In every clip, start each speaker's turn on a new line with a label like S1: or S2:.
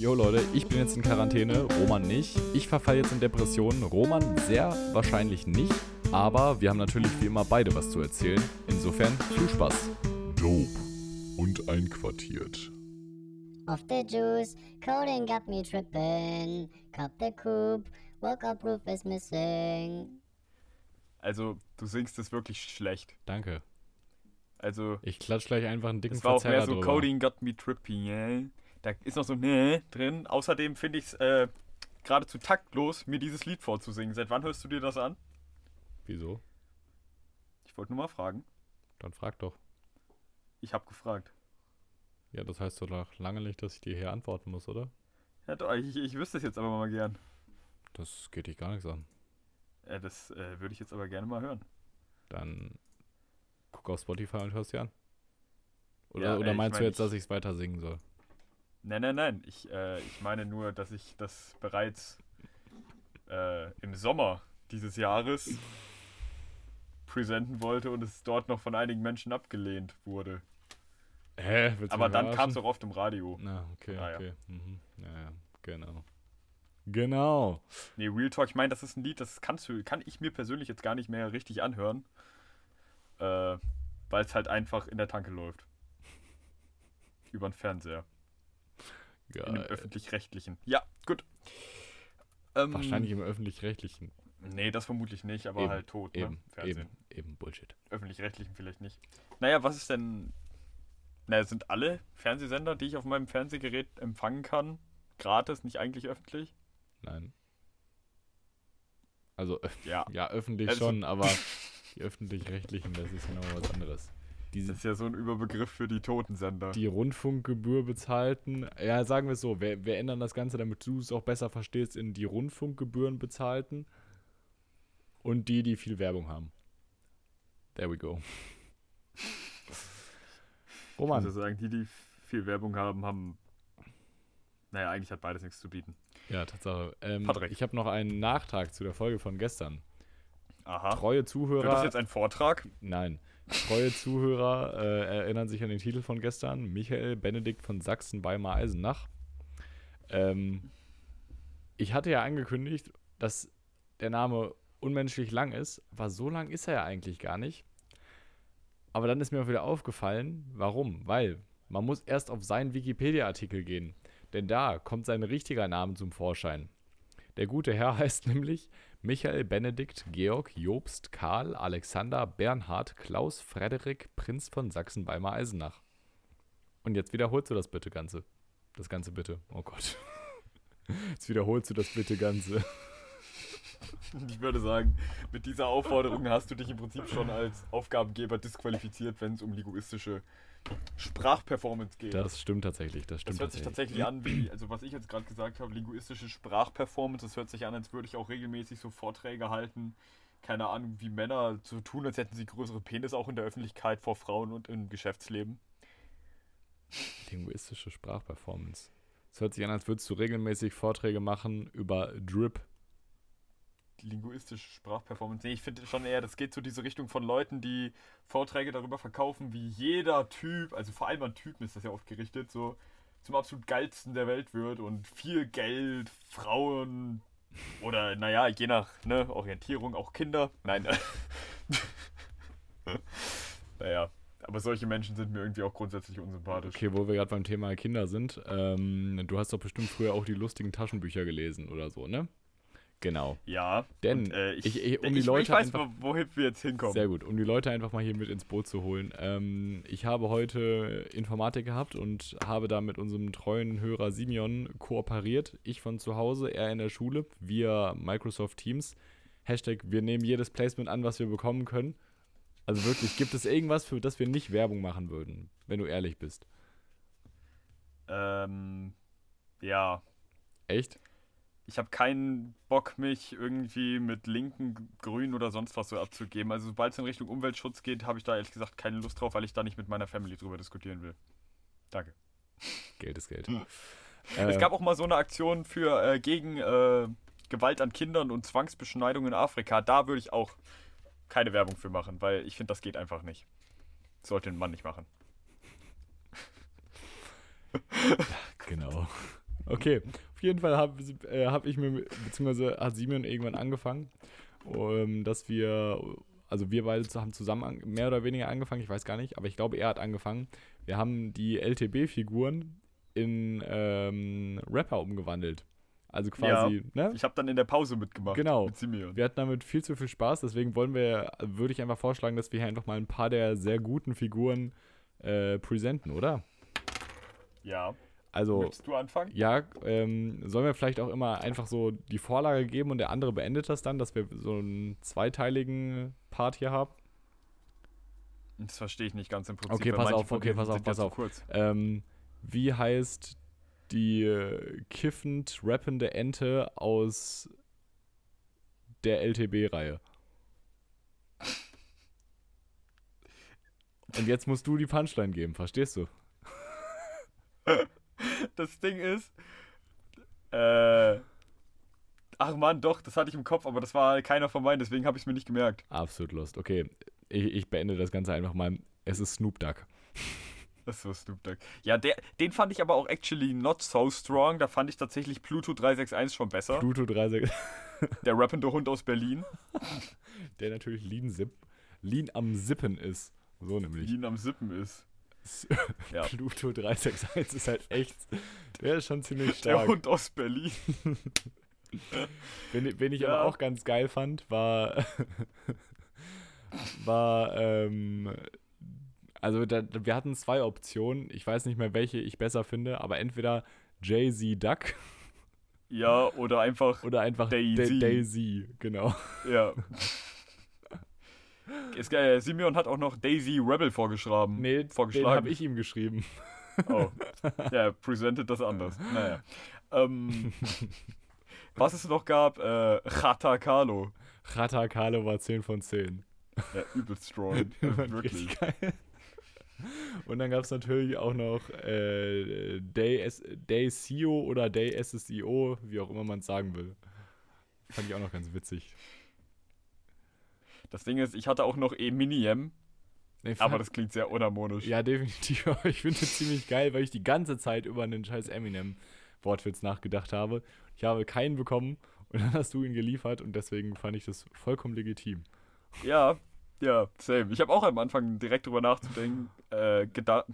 S1: Jo Leute, ich bin jetzt in Quarantäne, Roman nicht. Ich verfalle jetzt in Depressionen, Roman sehr wahrscheinlich nicht. Aber wir haben natürlich wie immer beide was zu erzählen. Insofern viel Spaß.
S2: Dope und einquartiert.
S3: Off the juice, codeine got me tripping. Cup the coupe, woke up roof is missing.
S4: Also, du singst es wirklich schlecht.
S1: Danke.
S4: Also,
S1: Ich klatsch gleich einfach einen dicken
S4: es war auch mehr so
S1: drüber.
S4: Coding got me tripping, yeah. Da ist noch so ne drin. Außerdem finde ich es äh, geradezu taktlos, mir dieses Lied vorzusingen. Seit wann hörst du dir das an?
S1: Wieso?
S4: Ich wollte nur mal fragen.
S1: Dann frag doch.
S4: Ich habe gefragt.
S1: Ja, das heißt doch lange nicht, dass ich dir hier antworten muss, oder?
S4: Ja, doch, ich, ich wüsste es jetzt aber mal gern.
S1: Das geht dich gar nichts an.
S4: Äh, das äh, würde ich jetzt aber gerne mal hören.
S1: Dann guck auf Spotify und hörst dir an. Oder,
S4: Ja,
S1: oder
S4: ich
S1: meinst du
S4: mein,
S1: jetzt,
S4: ich-
S1: dass ich es weiter singen soll?
S4: Nein, nein, nein. Ich, äh, ich meine nur, dass ich das bereits äh, im Sommer dieses Jahres präsenten wollte und es dort noch von einigen Menschen abgelehnt wurde.
S1: Hä? Willst
S4: Aber dann kam es auch oft im Radio.
S1: Na, okay,
S4: Ah, ja.
S1: okay. Mhm. Ja, genau. Genau.
S4: Nee, Real Talk, ich meine, das ist ein Lied, das kannst du, kann ich mir persönlich jetzt gar nicht mehr richtig anhören. Äh, weil es halt einfach in der Tanke läuft. Über den Fernseher. In dem
S1: Geil.
S4: öffentlich-rechtlichen. Ja, gut. Ähm,
S1: Wahrscheinlich im öffentlich-rechtlichen.
S4: Nee, das vermutlich nicht, aber
S1: Eben,
S4: halt tot,
S1: Eben,
S4: ne? Fernsehen.
S1: eben, eben Bullshit.
S4: Öffentlich-rechtlichen vielleicht nicht. Naja, was ist denn. Naja, sind alle Fernsehsender, die ich auf meinem Fernsehgerät empfangen kann, gratis, nicht eigentlich öffentlich?
S1: Nein. Also,
S4: Ja.
S1: ja, öffentlich
S4: Also-
S1: schon, aber die öffentlich-rechtlichen, das ist genau was anderes. Die,
S4: Das ist ja so ein Überbegriff für die Totensender.
S1: die Rundfunkgebühr bezahlten, ja, sagen wir es so, wir, wir ändern das Ganze, damit du es auch besser verstehst, in die Rundfunkgebühren bezahlten und die, die viel Werbung haben. There we go.
S4: Ich muss ja
S1: Roman.
S4: sagen, die, die viel Werbung haben, haben. Naja, eigentlich hat beides nichts zu bieten.
S1: Ja, Tatsache. Ähm,
S4: Patrick.
S1: ich habe noch einen Nachtrag zu der Folge von gestern.
S4: Aha.
S1: Treue
S4: Wird das
S1: Zuhörer.
S4: jetzt ein Vortrag?
S1: Nein. Treue Zuhörer äh, erinnern sich an den Titel von gestern. Michael Benedikt von Sachsen-Weimar-Eisenach. Ähm, ich hatte ja angekündigt, dass der Name unmenschlich lang ist. Aber so lang ist er ja eigentlich gar nicht. Aber dann ist mir auch wieder aufgefallen, warum? Weil man muss erst auf seinen Wikipedia-Artikel gehen. Denn da kommt sein richtiger Name zum Vorschein. Der gute Herr heißt nämlich Michael Benedikt Georg Jobst Karl Alexander Bernhard Klaus Frederik Prinz von Sachsen-Weimar-Eisenach. Und jetzt wiederholst du das bitte Ganze. Das Ganze bitte. Oh Gott. Jetzt wiederholst du das bitte Ganze.
S4: Ich würde sagen, mit dieser Aufforderung hast du dich im Prinzip schon als Aufgabengeber disqualifiziert, wenn es um linguistische Sprachperformance geht.
S1: Das stimmt tatsächlich. Das
S4: Das
S1: stimmt
S4: hört sich tatsächlich an wie, also was ich jetzt gerade gesagt habe, linguistische Sprachperformance, das hört sich an, als würde ich auch regelmäßig so Vorträge halten, keine Ahnung, wie Männer so tun, als hätten sie größere Penis auch in der Öffentlichkeit vor Frauen und im Geschäftsleben.
S1: Linguistische Sprachperformance. Es hört sich an, als würdest du regelmäßig Vorträge machen über Drip.
S4: Linguistische Sprachperformance. Nee, ich finde schon eher, das geht so diese Richtung von Leuten, die Vorträge darüber verkaufen, wie jeder Typ, also vor allem an Typen ist das ja oft gerichtet, so zum absolut geilsten der Welt wird und viel Geld, Frauen oder naja, je nach ne, Orientierung auch Kinder. Nein. naja, aber solche Menschen sind mir irgendwie auch grundsätzlich unsympathisch.
S1: Okay, wo wir gerade beim Thema Kinder sind. Ähm, du hast doch bestimmt früher auch die lustigen Taschenbücher gelesen oder so, ne? Genau.
S4: Ja,
S1: Denn
S4: und, äh, ich,
S1: ich- ich- um die Leute
S4: ich weiß,
S1: einfach-
S4: wo- wohin wir jetzt hinkommen.
S1: Sehr gut. Um die Leute einfach mal hier mit ins Boot zu holen. Ähm, ich habe heute Informatik gehabt und habe da mit unserem treuen Hörer Simeon kooperiert. Ich von zu Hause, er in der Schule, via Microsoft Teams. Hashtag, wir nehmen jedes Placement an, was wir bekommen können. Also wirklich, gibt es irgendwas, für das wir nicht Werbung machen würden, wenn du ehrlich bist?
S4: Ähm, ja,
S1: Echt?
S4: Ich habe keinen Bock, mich irgendwie mit linken, grün oder sonst was so abzugeben. Also sobald es in Richtung Umweltschutz geht, habe ich da ehrlich gesagt keine Lust drauf, weil ich da nicht mit meiner Family drüber diskutieren will. Danke.
S1: Geld ist Geld.
S4: Es
S1: Äh,
S4: gab auch mal so eine Aktion für äh, gegen äh, Gewalt an Kindern und Zwangsbeschneidung in Afrika. Da würde ich auch keine Werbung für machen, weil ich finde, das geht einfach nicht. Sollte ein Mann nicht machen.
S1: Genau. Okay, auf jeden Fall habe äh, hab ich mir, beziehungsweise hat Simeon irgendwann angefangen, um, dass wir, also wir beide haben zusammen mehr oder weniger angefangen, ich weiß gar nicht, aber ich glaube, er hat angefangen. Wir haben die LTB-Figuren in ähm, Rapper umgewandelt. Also quasi, ne?
S4: Ich habe dann in der Pause mitgemacht.
S1: Genau.
S4: Mit.
S1: Wir hatten damit viel zu viel Spaß, deswegen wollen wir, würde ich einfach vorschlagen, dass wir hier einfach mal ein paar der sehr guten Figuren äh, präsenten, oder?
S4: Ja.
S1: Also,
S4: Möchtest du anfangen?
S1: ja, ähm, sollen wir vielleicht auch immer einfach so die Vorlage geben und der andere beendet das dann, dass wir so einen zweiteiligen Part hier haben?
S4: Das verstehe ich nicht ganz im Prinzip.
S1: Okay, pass auf, okay, pass auf, pass auf.
S4: Kurz.
S1: Ähm, wie heißt die äh, kiffend rappende Ente aus der LTB-Reihe? Und jetzt musst du die Punchline geben, verstehst du?
S4: Das Ding ist. Äh. Ach man, doch, das hatte ich im Kopf, aber das war keiner von meinen, deswegen habe ich es mir nicht gemerkt.
S1: Absolut Lust. Okay, ich, ich beende das Ganze einfach mal. Es ist Snoop Dogg.
S4: Das war Snoop Dogg. Ja, der, den fand ich aber auch actually not so strong. Da fand ich tatsächlich Pluto 361 schon besser.
S1: Pluto 36,
S4: Der rappende Hund aus Berlin.
S1: der natürlich Lean, Zip, Lean am Sippen ist. So nämlich.
S4: Ihn am Sippen ist. Ja.
S1: Pluto 361 ist halt echt. Der ist schon ziemlich
S4: Der
S1: stark.
S4: Hund aus Berlin.
S1: Wen, wen ich
S4: Ja.
S1: aber auch ganz geil fand, war. war, ähm. Also, da, wir hatten zwei Optionen. Ich weiß nicht mehr, welche ich besser finde, aber entweder Jay-Z Duck
S4: Ja, oder einfach.
S1: oder einfach
S4: Daisy.
S1: Da- Daisy, genau.
S4: Ja. Es, äh, Simeon hat auch noch Daisy Rebel vorgeschrieben.
S1: Nee, den
S4: vorgeschlagen.
S1: habe ich ihm geschrieben.
S4: Oh. Ja, er presented das anders. Naja. Ähm, was es noch gab, äh, Chata Carlo.
S1: Rata Carlo war 10 von 10.
S4: Ja, übelst strong. Wirklich.
S1: geil. Und dann gab es natürlich auch noch äh, Day, S Day CEO oder Day SSIO, wie auch immer man es sagen will. Fand ich auch noch ganz witzig.
S4: Das Ding ist, ich hatte auch noch Eminem,
S1: Nee,
S4: aber das klingt sehr unharmonisch.
S1: ja, definitiv. Aber ich finde es ziemlich geil, weil ich die ganze Zeit über einen scheiß Eminem-Wortwitz nachgedacht habe. Ich habe keinen bekommen und dann hast du ihn geliefert und deswegen fand ich das vollkommen legitim.
S4: Ja, ja, same. Ich habe auch am Anfang direkt drüber nachzudenken, äh, gedacht,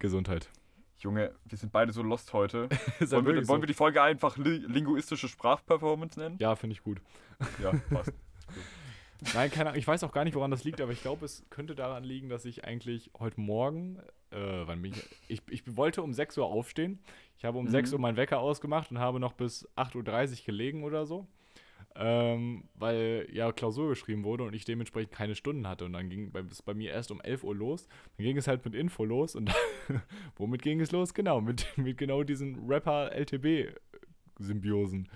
S1: Gesundheit.
S4: Junge, wir sind beide so lost heute. Wollen wir,
S1: wirklich
S4: wollen
S1: so.
S4: wir die Folge einfach li linguistische Sprachperformance nennen?
S1: Ja, finde ich gut.
S4: Ja, passt.
S1: Nein, keine Ahnung. Ich weiß auch gar nicht, woran das liegt, aber ich glaube, es könnte daran liegen, dass ich eigentlich heute Morgen, äh, wann bin ich, ich, ich wollte um 6 Uhr aufstehen. Ich habe um
S4: Mhm.
S1: 6 Uhr meinen Wecker ausgemacht und habe noch bis 8.30 Uhr gelegen oder so. Ähm, weil ja Klausur geschrieben wurde und ich dementsprechend keine Stunden hatte. Und dann ging es bei mir erst um 11 Uhr los. Dann ging es halt mit Info los. Und womit ging es los? Genau, mit, mit genau diesen Rapper-LTB-Symbiosen.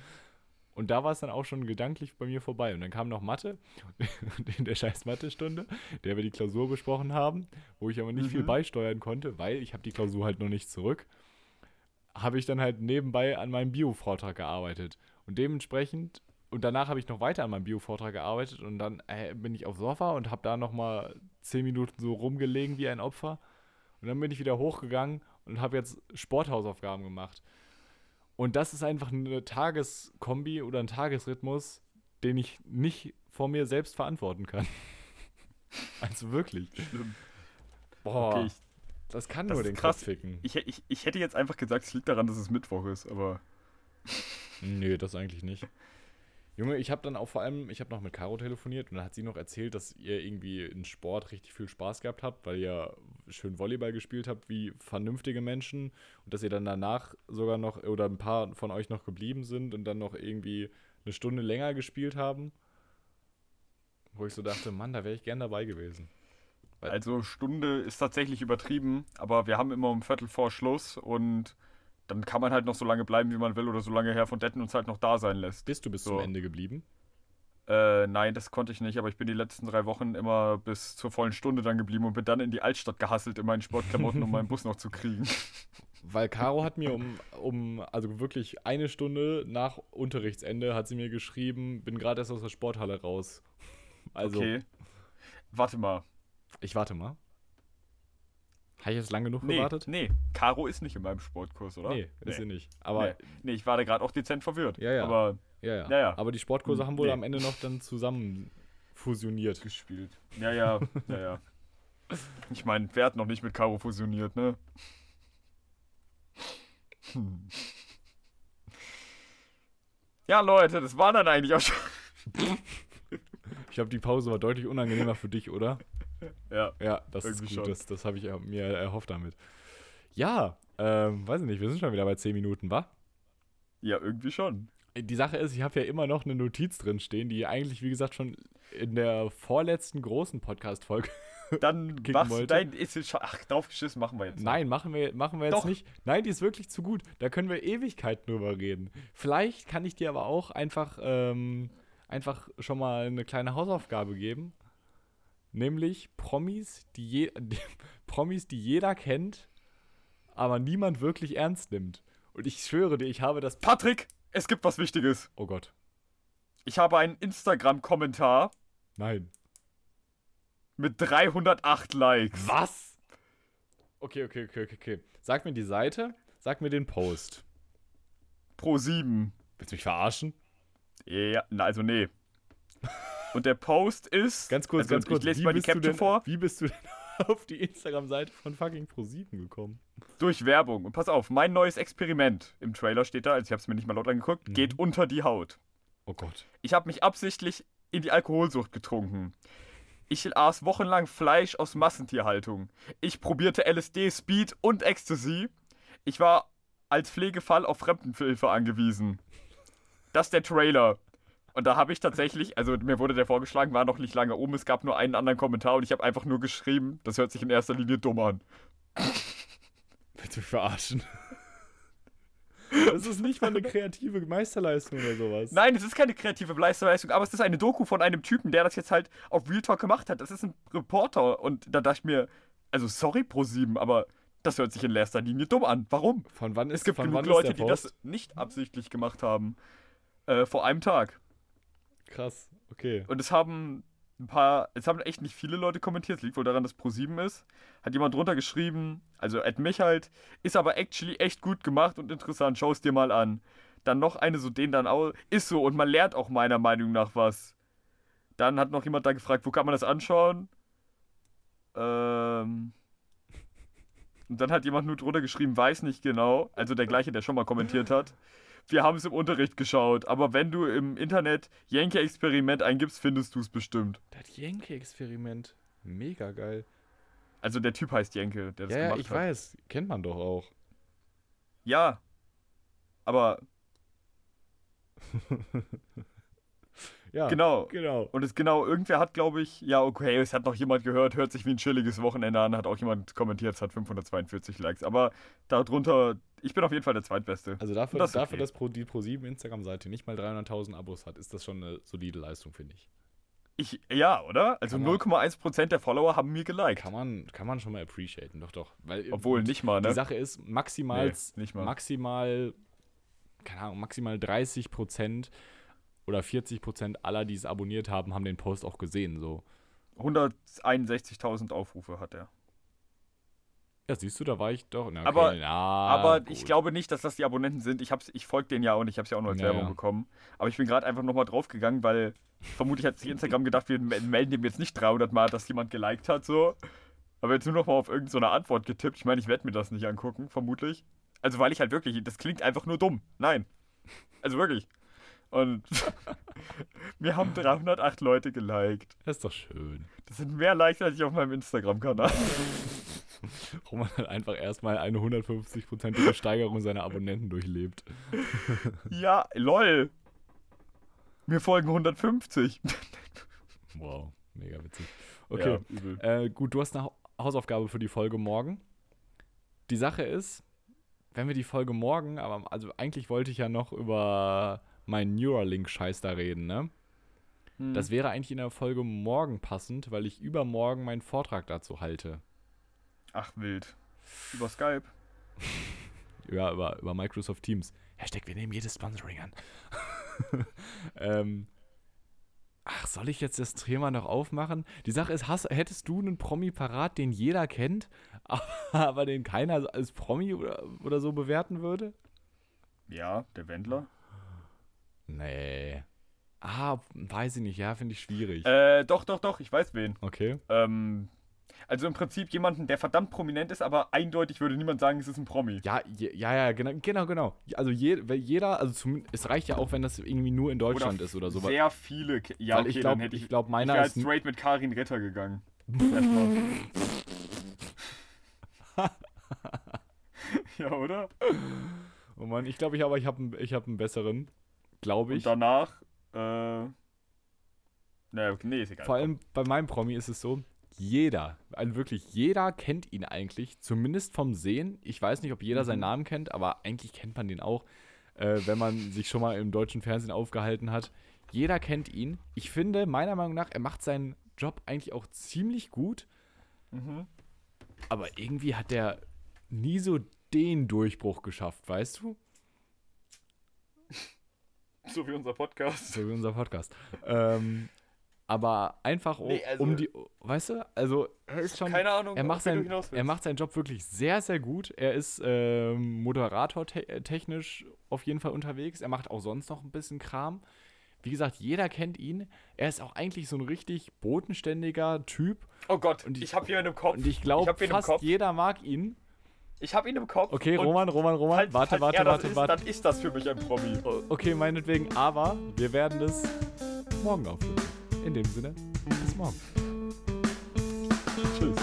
S1: Und da war es dann auch schon gedanklich bei mir vorbei. Und dann kam noch Mathe, in der scheiß Mathe-Stunde, der wir die Klausur besprochen haben, wo ich aber nicht viel
S4: Mhm.
S1: beisteuern konnte, weil ich habe die Klausur halt noch nicht zurück, habe ich dann halt nebenbei an meinem Bio-Vortrag gearbeitet. Und dementsprechend, und danach habe ich noch weiter an meinem Bio-Vortrag gearbeitet und dann äh, bin ich aufs Sofa und habe da nochmal zehn Minuten so rumgelegen wie ein Opfer. Und dann bin ich wieder hochgegangen und habe jetzt Sporthausaufgaben gemacht. Und das ist einfach eine Tageskombi oder ein Tagesrhythmus, den ich nicht vor mir selbst verantworten kann. also wirklich.
S4: Schlimm.
S1: Boah,
S4: Okay, ich,
S1: das kann
S4: das
S1: nur den
S4: krass.
S1: Kopf ficken.
S4: ich, ich, ich hätte jetzt einfach gesagt, es liegt daran, dass es Mittwoch ist, aber
S1: Nee, das eigentlich nicht. Junge, ich habe dann auch vor allem, ich habe noch mit Caro telefoniert und dann hat sie noch erzählt, dass ihr irgendwie in Sport richtig viel Spaß gehabt habt, weil ihr schön Volleyball gespielt habt wie vernünftige Menschen und dass ihr dann danach sogar noch oder ein paar von euch noch geblieben sind und dann noch irgendwie eine Stunde länger gespielt haben. Wo ich so dachte, Mann, da wäre ich gern dabei gewesen. Weil-
S4: also Stunde ist tatsächlich übertrieben, aber wir haben immer um Viertel vor Schluss und dann kann man halt noch so lange bleiben, wie man will oder so lange Herr von Detten uns halt noch da sein lässt.
S1: Bist du bis
S4: So.
S1: zum Ende geblieben?
S4: Äh, nein, das konnte ich nicht, aber ich bin die letzten drei Wochen immer bis zur vollen Stunde dann geblieben und bin dann in die Altstadt gehasselt in meinen Sportklamotten, um meinen Bus noch zu kriegen.
S1: Weil Caro hat mir um, um, also wirklich eine Stunde nach Unterrichtsende hat sie mir geschrieben, bin gerade erst aus der Sporthalle raus. Also,
S4: Okay. Warte mal.
S1: ich warte mal. Habe ich jetzt lang genug
S4: Nee,
S1: gewartet?
S4: nee, Caro ist nicht in meinem Sportkurs, oder?
S1: Nee, ist sie nicht. Aber
S4: nee. nee, ich war da gerade auch dezent verwirrt.
S1: Ja, ja.
S4: Aber
S1: ja, ja.
S4: Ja, ja.
S1: Aber die Sportkurse
S4: Hm,
S1: haben wohl
S4: nee.
S1: am Ende noch dann zusammen fusioniert.
S4: gespielt. Ja, ja, ja, ja. Ich meine, wer hat noch nicht mit Caro fusioniert, ne? Hm. Ja, Leute, das war dann eigentlich auch schon.
S1: Ich glaube, die Pause war deutlich unangenehmer für dich, oder?
S4: Ja,
S1: Ja, das ist gut.
S4: schon.
S1: Das, das habe ich äh, mir erhofft damit. Ja, ähm, weiß ich nicht, wir sind schon wieder bei 10 Minuten, wa?
S4: ja, irgendwie schon.
S1: Die Sache ist, ich habe ja immer noch eine Notiz drin stehen, die eigentlich, wie gesagt, schon in der vorletzten großen Podcast-Folge.
S4: Dann machst du
S1: wollte.
S4: dein. Ist es schon, ach, draufgeschissen machen wir jetzt.
S1: Nein, machen wir, machen wir jetzt
S4: Doch.
S1: nicht. Nein, die ist wirklich zu gut. Da können wir Ewigkeiten drüber reden. Vielleicht kann ich dir aber auch einfach, ähm, einfach schon mal eine kleine Hausaufgabe geben. Nämlich Promis, die, je, die Promis, die jeder kennt, aber niemand wirklich ernst nimmt. Und ich schwöre dir, ich habe das.
S4: Patrick, es gibt was Wichtiges.
S1: Oh Gott.
S4: Ich habe einen Instagram-Kommentar
S1: Nein.
S4: mit 308 Likes.
S1: Was? Okay, okay, okay, okay, okay. Sag mir die Seite, sag mir den Post.
S4: Pro 7.
S1: Willst du mich verarschen?
S4: Ja, na, also nee. Und der Post ist.
S1: Ganz kurz,
S4: also
S1: ganz kurz.
S4: Ich lese mal die Caption
S1: denn,
S4: vor.
S1: Wie bist du denn auf die Instagram-Seite von fucking Pro7 gekommen?
S4: Durch Werbung. Und pass auf, mein neues Experiment. Im Trailer steht da, also ich habe es mir nicht mal laut angeguckt,
S1: Mhm.
S4: geht unter die Haut.
S1: Oh Gott.
S4: Ich habe mich absichtlich in die Alkoholsucht getrunken. Ich aß wochenlang Fleisch aus Massentierhaltung. Ich probierte LSD, Speed und Ecstasy. Ich war als Pflegefall auf Fremdenhilfe angewiesen. Das ist der Trailer. Und da habe ich tatsächlich, also mir wurde der vorgeschlagen, war noch nicht lange oben, es gab nur einen anderen Kommentar und ich habe einfach nur geschrieben, das hört sich in erster Linie dumm an.
S1: Willst du mich verarschen? Das ist nicht mal eine kreative Meisterleistung oder sowas.
S4: Nein, es ist keine kreative Leistung, aber es ist eine Doku von einem Typen, der das jetzt halt auf Real Talk gemacht hat. Das ist ein Reporter und da dachte ich mir, also sorry Pro7, aber das hört sich in erster Linie dumm an. Warum?
S1: Von wann ist,
S4: Es gibt genug Leute, die das nicht absichtlich gemacht haben. Äh, vor einem Tag.
S1: Krass, okay.
S4: Und es haben ein paar, es haben echt nicht viele Leute kommentiert. Es liegt wohl daran, dass Pro7 ist. Hat jemand drunter geschrieben, also at mich halt, ist aber actually echt gut gemacht und interessant. Schau es dir mal an. Dann noch eine so, den dann auch, ist so und man lernt auch meiner Meinung nach was. Dann hat noch jemand da gefragt, wo kann man das anschauen? Ähm. Und dann hat jemand nur drunter geschrieben, weiß nicht genau. Also der gleiche, der schon mal kommentiert hat. Wir haben es im Unterricht geschaut, aber wenn du im Internet Yankee-Experiment eingibst, findest du es bestimmt.
S1: Das Yankee-Experiment. Mega geil.
S4: Also der Typ heißt Jenke, der das
S1: Ja, ja,
S4: gemacht
S1: ich
S4: hat.
S1: weiß. Kennt man doch auch.
S4: Ja. Aber
S1: Ja,
S4: genau.
S1: Genau.
S4: Und es genau, irgendwer hat, glaube ich, ja, okay, es hat noch jemand gehört, hört sich wie ein chilliges Wochenende an, hat auch jemand kommentiert, es hat 542 Likes. Aber darunter, ich bin auf jeden Fall der Zweitbeste.
S1: Also dafür,
S4: Das
S1: dafür
S4: okay.
S1: dass Pro, die Pro7 Instagram-Seite nicht mal 300.000 Abos hat, ist das schon eine solide Leistung, finde ich.
S4: Ich, ja, oder? Also
S1: Kann man-
S4: 0,1% der Follower haben mir geliked.
S1: Kann man, kann man schon mal appreciaten, doch, doch. Weil,
S4: Obwohl, nicht mal,
S1: Die
S4: ne?
S1: Sache ist, maximal,
S4: Nee,
S1: maximal, keine Ahnung, maximal 30 Prozent oder 40 Prozent aller, die es abonniert haben, haben den Post auch gesehen. So.
S4: 161.000 Aufrufe hat er.
S1: Ja, siehst du, da war ich doch. Na, okay,
S4: Aber-
S1: ja,
S4: Aber ich glaube nicht, dass das die Abonnenten sind. Ich, hab's, ich folge denen ja auch und ich habe es ja auch nur als
S1: Ja,
S4: Werbung bekommen. Aber ich bin gerade einfach nochmal draufgegangen, weil vermutlich hat sich Instagram gedacht, wir me- melden dem jetzt nicht 300 Mal, dass jemand geliked hat, so. Aber jetzt nur nochmal auf irgendeine so Antwort getippt. Ich meine, ich werde mir das nicht angucken, vermutlich. Also, weil ich halt wirklich, das klingt einfach nur dumm. Nein. Also wirklich. Und mir haben 308 Leute geliked.
S1: Das ist doch schön.
S4: Das sind mehr Likes als ich auf meinem Instagram-Kanal.
S1: Roman hat einfach erstmal eine 150-prozentige Steigerung seiner Abonnenten durchlebt.
S4: ja, lol. Mir folgen 150.
S1: Wow, mega witzig. Okay,
S4: Ja.
S1: Äh, gut, du hast eine Hau- Hausaufgabe für die Folge morgen. Die Sache ist, wenn wir die Folge morgen, aber also eigentlich wollte ich ja noch über meinen Neuralink-Scheiß da reden, ne?
S4: Hm.
S1: Das wäre eigentlich in der Folge morgen passend, weil ich übermorgen meinen Vortrag dazu halte.
S4: Ach, wild. Über Skype.
S1: Ja, über, über Microsoft Teams. Hashtag, wir nehmen jedes Sponsoring an. ähm, ach, soll ich jetzt das Thema noch aufmachen? Die Sache ist, hast, hättest du einen Promi parat, den jeder kennt, aber den keiner als Promi oder, oder so bewerten würde?
S4: Ja, der Wendler.
S1: Nee. Ah, weiß ich nicht, ja, finde ich schwierig.
S4: Äh, doch, doch, doch, ich weiß wen.
S1: Okay.
S4: Ähm, also im Prinzip jemanden, der verdammt prominent ist, aber eindeutig würde niemand sagen, es ist ein Promi.
S1: Ja, je, ja, ja, genau, genau, genau. Also je, weil jeder, also zum, es reicht ja auch, wenn das irgendwie nur in Deutschland ist oder so.
S4: Sehr viele. Ja,
S1: Weil
S4: okay,
S1: ich glaub-
S4: dann hätte ich,
S1: ich glaub,
S4: ich
S1: meiner
S4: wäre
S1: ist
S4: straight mit Karin Ritter gegangen. Ja, oder?
S1: Oh Mann, ich glaube, ich, aber ich habe ich hab einen besseren, glaube
S4: Und
S1: ich.
S4: danach, äh. Naja, nee, ist egal.
S1: Vor allem bei meinem Promi ist es so, jeder, also wirklich jeder kennt ihn eigentlich, zumindest vom Sehen. Ich weiß nicht, ob jeder seinen
S4: Mhm.
S1: Namen kennt, aber eigentlich kennt man den auch, äh, wenn man sich schon mal im deutschen Fernsehen aufgehalten hat. Jeder kennt ihn. Ich finde, meiner Meinung nach, er macht seinen Job eigentlich auch ziemlich gut,
S4: Mhm.
S1: aber irgendwie hat er nie so den Durchbruch geschafft, weißt du?
S4: So wie unser Podcast.
S1: So wie unser Podcast. ähm, aber einfach um,
S4: Nee, also-
S1: um die, weißt du, also er ist schon,
S4: Keine Ahnung,
S1: er macht,
S4: auf wen du
S1: sein,
S4: hinaus
S1: er macht seinen Job wirklich sehr, sehr gut. Er ist ähm, Moderator te äh, technisch auf jeden Fall unterwegs. Er macht auch sonst noch ein bisschen Kram. Wie gesagt, jeder kennt ihn. Er ist auch eigentlich so ein richtig bodenständiger Typ.
S4: Oh Gott,
S1: Und ich-
S4: ich, habe jemanden im Kopf.
S1: Und ich glaube, fast jeder mag ihn.
S4: Ich habe ihn im Kopf.
S1: Okay, Roman, Roman, Roman.
S4: falls,
S1: warte,
S4: falls
S1: warte, warte,
S4: ist,
S1: warte.
S4: Dann ist das für mich ein Promi.
S1: Okay, meinetwegen, aber wir werden das morgen auflösen. In dem Sinne, bis morgen.
S4: Tschüss.